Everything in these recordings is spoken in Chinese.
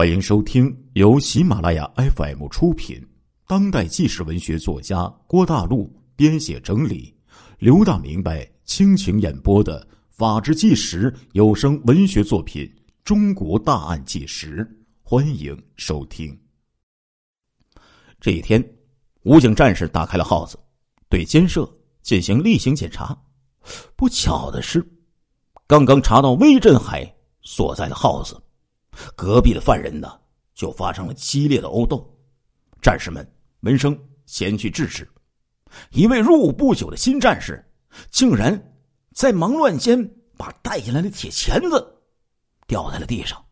欢迎收听由喜马拉雅 FM 出品、当代纪实文学作家郭大陆编写整理、刘大明白倾情演播的《法制纪实》有声文学作品《中国大案纪实》，欢迎收听。这一天，武警战士打开了号子，对监舍进行例行检查。不巧的是，刚刚查到魏振海所在的号子。隔壁的犯人呢，就发生了激烈的殴斗。战士们闻声前去制止。一位入伍不久的新战士，竟然在忙乱间把带进来的铁钳子掉在了地上。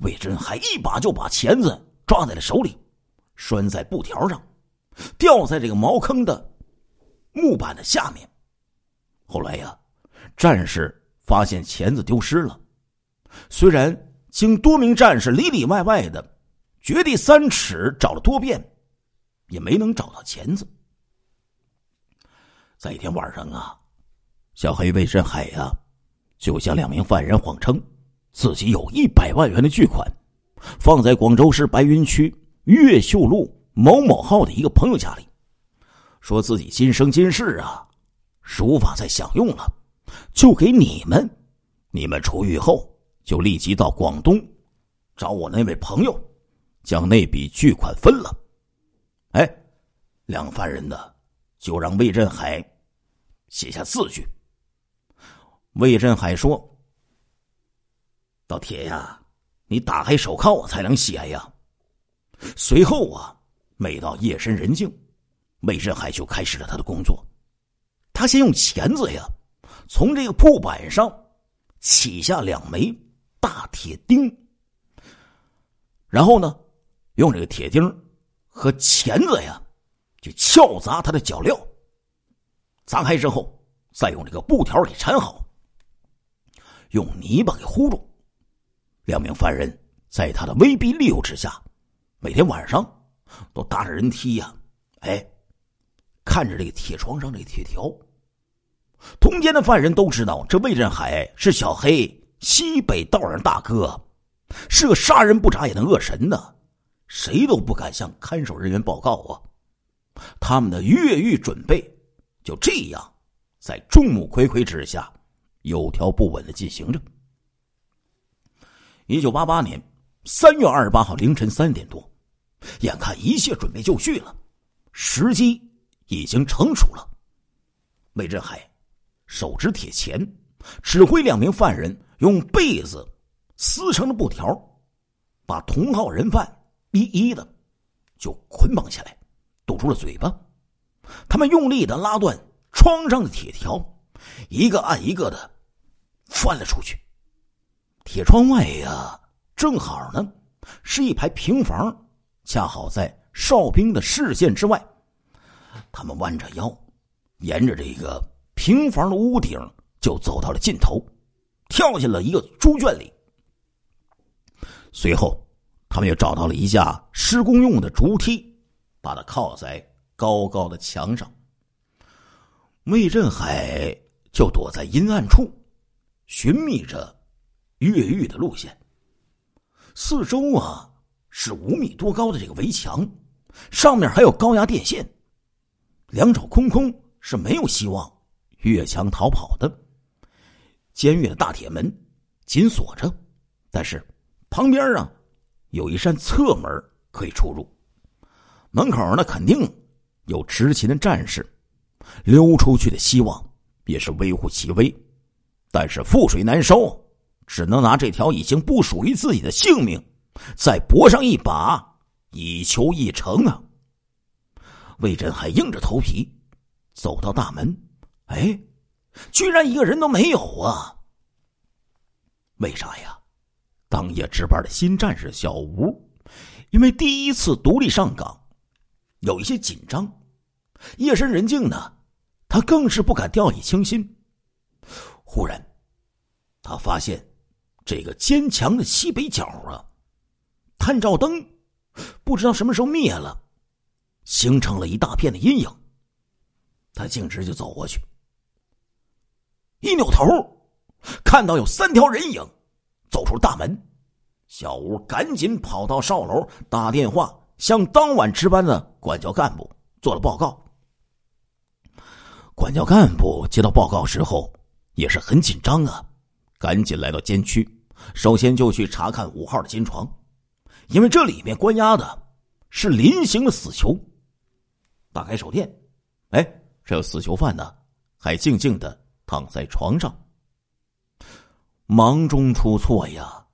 魏征还一把就把钳子抓在了手里，拴在布条上，吊在这个茅坑的木板的下面。后来呀，战士发现钳子丢失了，虽然。经多名战士里里外外的掘地三尺，找了多遍，也没能找到钳子。在一天晚上啊，小黑魏振海呀，就向两名犯人谎称自己有一百万元的巨款，放在广州市白云区越秀路某某号的一个朋友家里，说自己今生今世啊是无法再享用了，就给你们，你们出狱后。就立即到广东，找我那位朋友，将那笔巨款分了。哎，两犯人呢，就让魏振海写下字据。魏振海说：“老铁呀，你打开手铐我才能写呀。”随后啊，每到夜深人静，魏振海就开始了他的工作。他先用钳子呀，从这个铺板上起下两枚。大铁钉，然后呢，用这个铁钉和钳子呀，去撬砸他的脚镣。砸开之后，再用这个布条给缠好，用泥巴给糊住。两名犯人在他的威逼利诱之下，每天晚上都搭着人梯呀，哎，看着这个铁床上这铁条。通奸的犯人都知道，这魏振海是小黑。西北道上大哥是个杀人不眨眼的恶神呢，谁都不敢向看守人员报告啊。他们的越狱准备就这样在众目睽睽之下有条不紊的进行着。一九八八年三月二十八号凌晨三点多，眼看一切准备就绪了，时机已经成熟了。魏振海手执铁钳，指挥两名犯人。用被子撕成了布条，把同号人犯一一的就捆绑起来，堵住了嘴巴。他们用力的拉断窗上的铁条，一个按一个的翻了出去。铁窗外呀，正好呢是一排平房，恰好在哨兵的视线之外。他们弯着腰，沿着这个平房的屋顶就走到了尽头。跳进了一个猪圈里。随后，他们又找到了一架施工用的竹梯，把它靠在高高的墙上。魏振海就躲在阴暗处，寻觅着越狱的路线。四周啊是五米多高的这个围墙，上面还有高压电线，两手空空是没有希望越墙逃跑的。监狱的大铁门紧锁着，但是旁边啊有一扇侧门可以出入。门口呢肯定有执勤的战士，溜出去的希望也是微乎其微。但是覆水难收，只能拿这条已经不属于自己的性命再搏上一把，以求一成啊！魏震还硬着头皮走到大门，哎。居然一个人都没有啊！为啥呀？当夜值班的新战士小吴，因为第一次独立上岗，有一些紧张。夜深人静呢，他更是不敢掉以轻心。忽然，他发现这个坚强的西北角啊，探照灯不知道什么时候灭了，形成了一大片的阴影。他径直就走过去。一扭头，看到有三条人影走出大门，小吴赶紧跑到哨楼打电话，向当晚值班的管教干部做了报告。管教干部接到报告之后，也是很紧张啊，赶紧来到监区，首先就去查看五号的监床，因为这里面关押的是临刑的死囚。打开手电，哎，这死囚犯呢，还静静的躺在床上。忙中出错呀！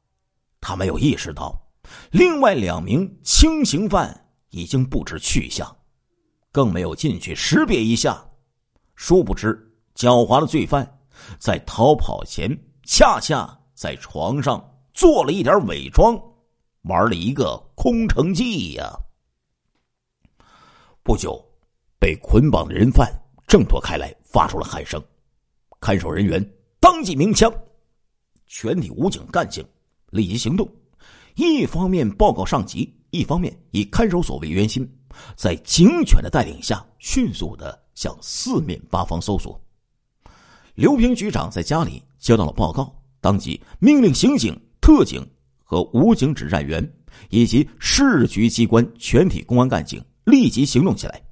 他没有意识到，另外两名轻刑犯已经不知去向，更没有进去识别一下。殊不知，狡猾的罪犯在逃跑前，恰恰在床上做了一点伪装，玩了一个空城计呀。不久，被捆绑的人犯挣脱开来，发出了喊声，看守人员当即鸣枪，全体武警干警。立即行动，一方面报告上级，一方面以看守所为圆心，在警犬的带领下，迅速的向四面八方搜索。刘平局长在家里接到了报告，当即命令刑警、特警和武警指战员以及市局机关全体公安干警立即行动起来，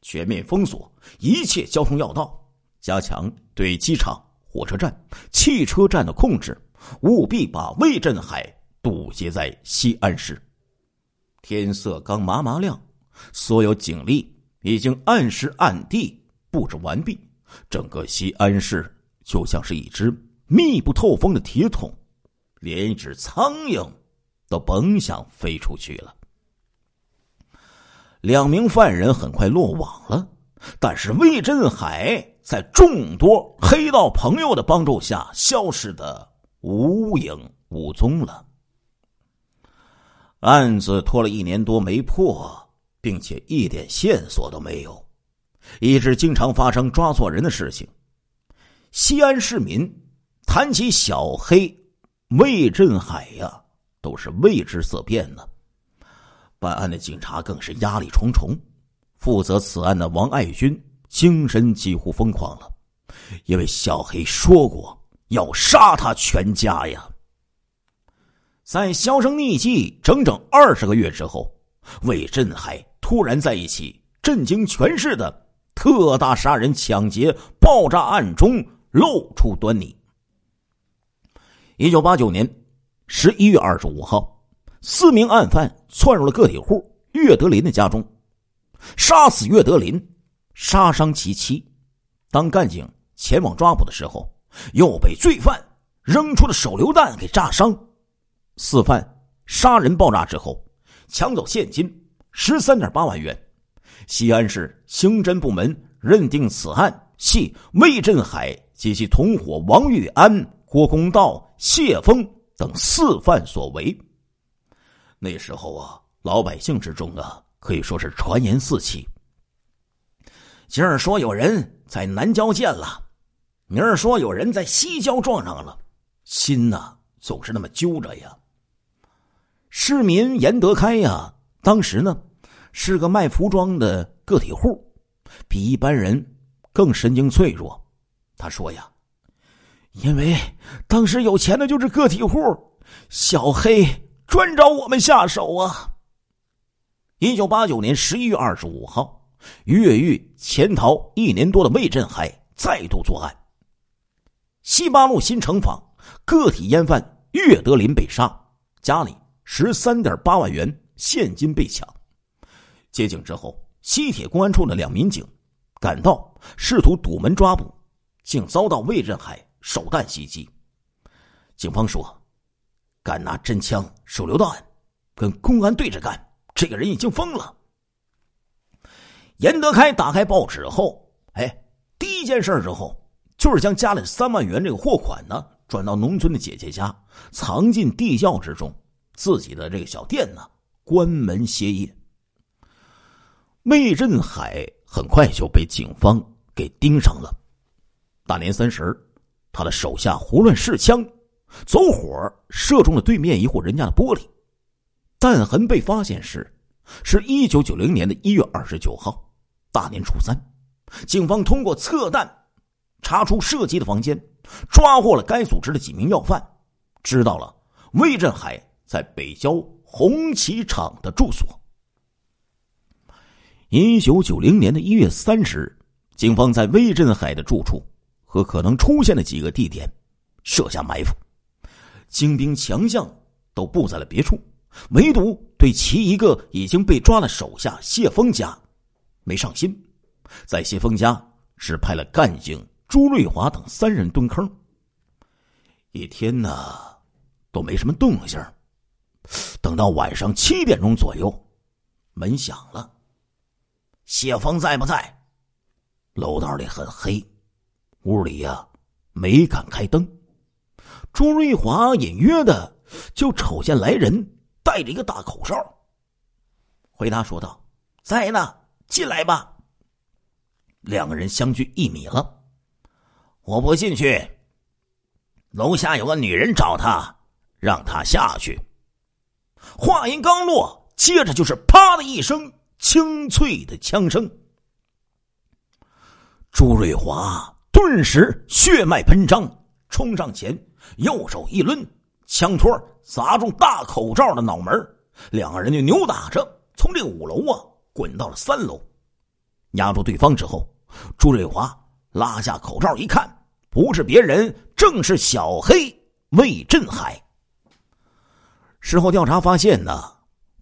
全面封锁一切交通要道，加强对机场、火车站、汽车站的控制。务必把魏振海堵截在西安市。天色刚麻麻亮，所有警力已经按时按地布置完毕。整个西安市就像是一只密不透风的铁桶，连一只苍蝇都甭想飞出去了。两名犯人很快落网了，但是魏振海在众多黑道朋友的帮助下消失的。无影无踪了。案子拖了一年多没破，并且一点线索都没有，一直经常发生抓错人的事情。西安市民谈起小黑魏振海呀，都是为之色变呢。办案的警察更是压力重重。负责此案的王爱军精神几乎疯狂了，因为小黑说过。要杀他全家呀！在销声匿迹整整二十个月之后，魏振海突然在一起震惊全市的特大杀人、抢劫、爆炸案中露出端倪。一九八九年十一月二十五号，四名案犯窜入了个体户岳德林的家中，杀死岳德林，杀伤其妻。当干警前往抓捕的时候，又被罪犯扔出的手榴弹给炸伤，四犯杀人爆炸之后，抢走现金十三点八万元。西安市刑侦部门认定此案系魏振海及其同伙王玉安、郭公道、谢峰等四犯所为。那时候啊，老百姓之中啊，可以说是传言四起。今儿说有人在南郊见了。明儿说有人在西郊撞上了，心呐总是那么揪着呀。市民严德开呀，当时呢是个卖服装的个体户，比一般人更神经脆弱。他说呀，因为当时有钱的就是个体户，小黑专找我们下手啊。一九八九年十一月二十五号，越狱潜逃一年多的魏振海再度作案。西八路新城坊个体烟贩岳德林被杀，家里十三点八万元现金被抢。接警之后，西铁公安处的两民警赶到，试图堵门抓捕，竟遭到魏振海手弹袭击。警方说，敢拿真枪、手榴弹跟公安对着干，这个人已经疯了。严德开打开报纸后，哎，第一件事之后。就是将家里三万元这个货款呢转到农村的姐姐家，藏进地窖之中，自己的这个小店呢关门歇业。魏振海很快就被警方给盯上了。大年三十，他的手下胡乱试枪，走火射中了对面一户人家的玻璃，弹痕被发现时，是一九九零年的一月二十九号，大年初三，警方通过测弹。查出射击的房间，抓获了该组织的几名要犯，知道了魏振海在北郊红旗厂的住所。一九九零年的一月三十日，警方在魏振海的住处和可能出现的几个地点设下埋伏，精兵强将都布在了别处，唯独对其一个已经被抓的手下谢峰家没上心，在谢峰家只派了干警朱瑞华等三人蹲坑。一天呢，都没什么动静。等到晚上七点钟左右，门响了。谢峰在不在？楼道里很黑，屋里呀没敢开灯。朱瑞华隐约的就瞅见来人戴着一个大口罩，回答说道：“在呢，进来吧。”两个人相距一米了，我不进去。楼下有个女人找他，让他下去。话音刚落，接着就是“啪”的一声清脆的枪声。朱瑞华顿时血脉喷张，冲上前，右手一抡，枪托砸中大口罩的脑门两个人就扭打着从这五楼啊滚到了三楼，压住对方之后，朱瑞华拉下口罩一看。不是别人，正是小黑魏振海。事后调查发现呢，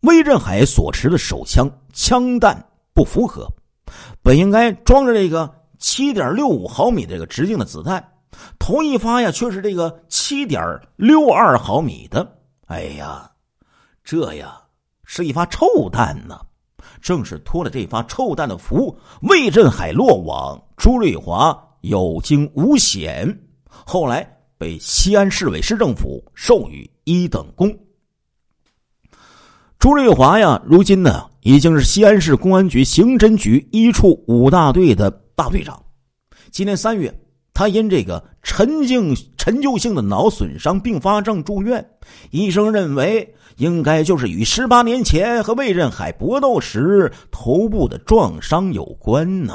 魏振海所持的手枪枪弹不符合，本应该装着这个七点六五毫米这个直径的子弹，头一发呀却是这个七点六二毫米的。哎呀，这呀是一发臭弹呢！正是托了这发臭蛋的福，魏振海落网，朱瑞华。有惊无险，后来被西安市委市政府授予一等功。朱瑞华呀，如今呢已经是西安市公安局刑侦局一处五大队的大队长。今年三月，他因这个陈静陈旧性的脑损伤并发症住院，医生认为应该就是与十八年前和魏振海搏斗时头部的撞伤有关呢。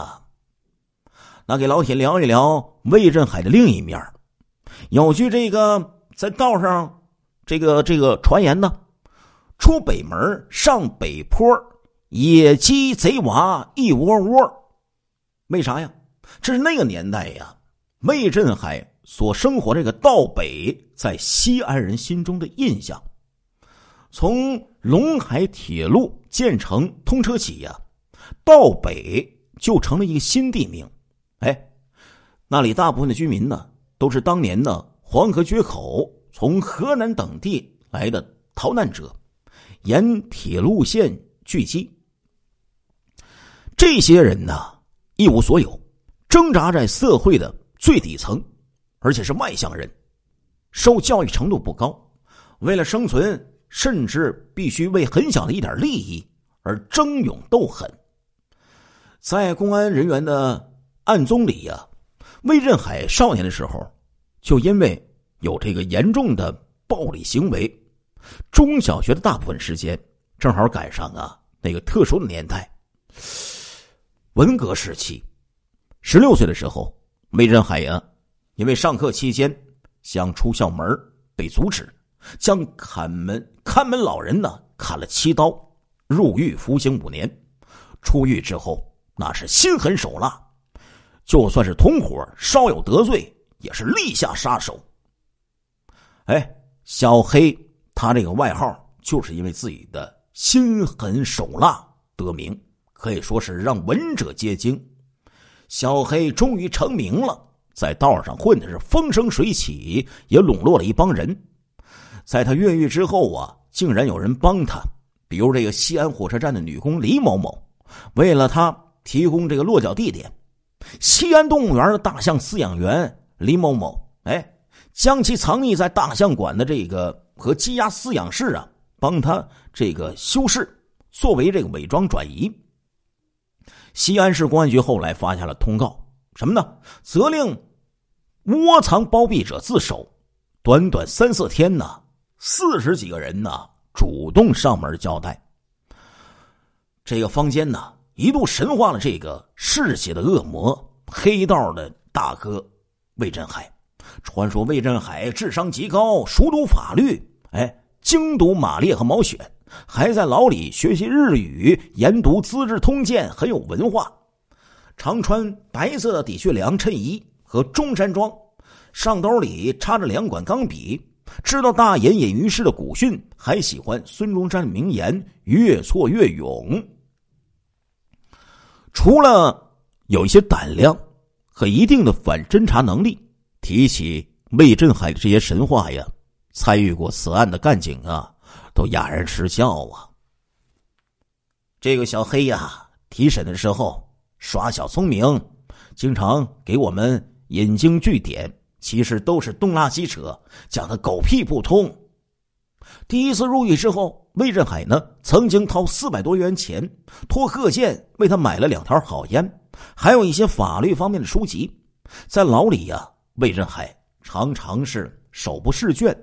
那给老铁聊一聊魏振海的另一面。有句这个在道上，这个这个传言呢，出北门上北坡，野鸡贼娃一窝窝。为啥呀？这是那个年代呀，魏振海所生活这个道北，在西安人心中的印象。从陇海铁路建成通车起呀，道北就成了一个新地名。哎，那里大部分的居民呢，都是当年呢黄河决口从河南等地来的逃难者，沿铁路线聚集。这些人呢一无所有，挣扎在社会的最底层，而且是外乡人，受教育程度不高，为了生存，甚至必须为很小的一点利益而争勇斗狠。在公安人员的。案宗里呀，魏振海少年的时候，就因为有这个严重的暴力行为，中小学的大部分时间正好赶上啊那个特殊的年代，文革时期。十六岁的时候，魏振海呀，因为上课期间想出校门被阻止，将看门看门老人呢砍了七刀，入狱服刑五年。出狱之后，那是心狠手辣。就算是同伙，稍有得罪，也是立下杀手。哎，小黑他这个外号，就是因为自己的心狠手辣得名，可以说是让闻者皆惊。小黑终于成名了，在道上混的是风生水起，也笼络了一帮人。在他越狱之后啊，竟然有人帮他，比如这个西安火车站的女工李某某，为了他提供这个落脚地点。西安动物园的大象饲养员李某某，哎，将其藏匿在大象馆的这个和鸡鸭饲养室啊，帮他这个修饰，作为这个伪装转移。西安市公安局后来发下了通告，什么呢？责令窝藏包庇者自首。短短三四天呢，四十几个人呢主动上门交代。这个坊间呢。一度神化了这个嗜血的恶魔黑道的大哥魏振海，传说魏振海智商极高，熟读法律，哎，精读马列和毛选，还在牢里学习日语，研读《资治通鉴》，很有文化。常穿白色的底靴凉衬衣和中山装，上兜里插着两管钢笔。知道大隐隐于市的古训，还喜欢孙中山的名言“越挫越勇”。除了有一些胆量和一定的反侦查能力，提起魏振海的这些神话呀，参与过此案的干警啊，都哑然失笑啊。这个小黑呀，提审的时候耍小聪明，经常给我们引经据典。其实都是东拉西扯，讲的狗屁不通。第一次入狱之后，魏振海呢曾经掏四百多元钱，托贺建为他买了两条好烟，还有一些法律方面的书籍。在牢里呀，魏振海常常是手不释卷，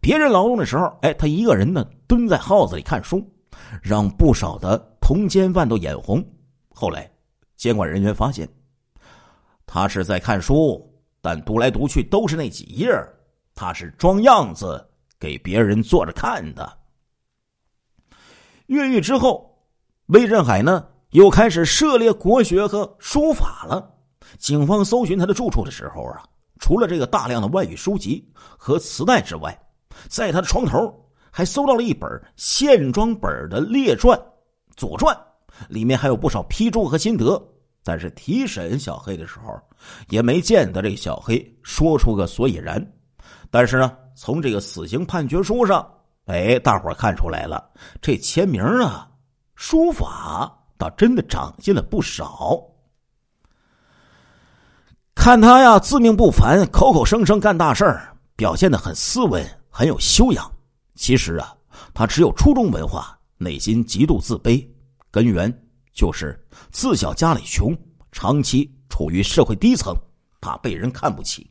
别人劳动的时候，哎，他一个人呢蹲在号子里看书，让不少的同监犯都眼红。后来，监管人员发现，他是在看书。但读来读去都是那几页，他是装样子给别人坐着看的。越狱之后，魏振海呢又开始涉猎国学和书法了。警方搜寻他的住处的时候啊，除了这个大量的外语书籍和磁带之外，在他的床头还搜到了一本线装本的列传《左传》，里面还有不少批注和心得。但是提审小黑的时候，也没见得这小黑说出个所以然。但是呢，从这个死刑判决书上，哎，大伙看出来了，这签名啊，书法倒真的长进了不少。看他呀，自命不凡，口口声声干大事儿，表现的很斯文，很有修养。其实啊，他只有初中文化，内心极度自卑，根源。就是自小家里穷，长期处于社会低层，怕被人看不起。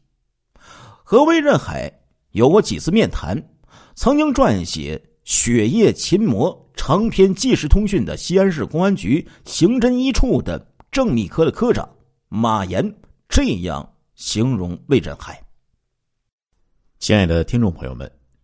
和魏振海有过几次面谈，曾经撰写《雪夜琴魔》长篇纪实通讯的西安市公安局刑侦一处的正秘科的科长马岩这样形容魏振海：“亲爱的听众朋友们，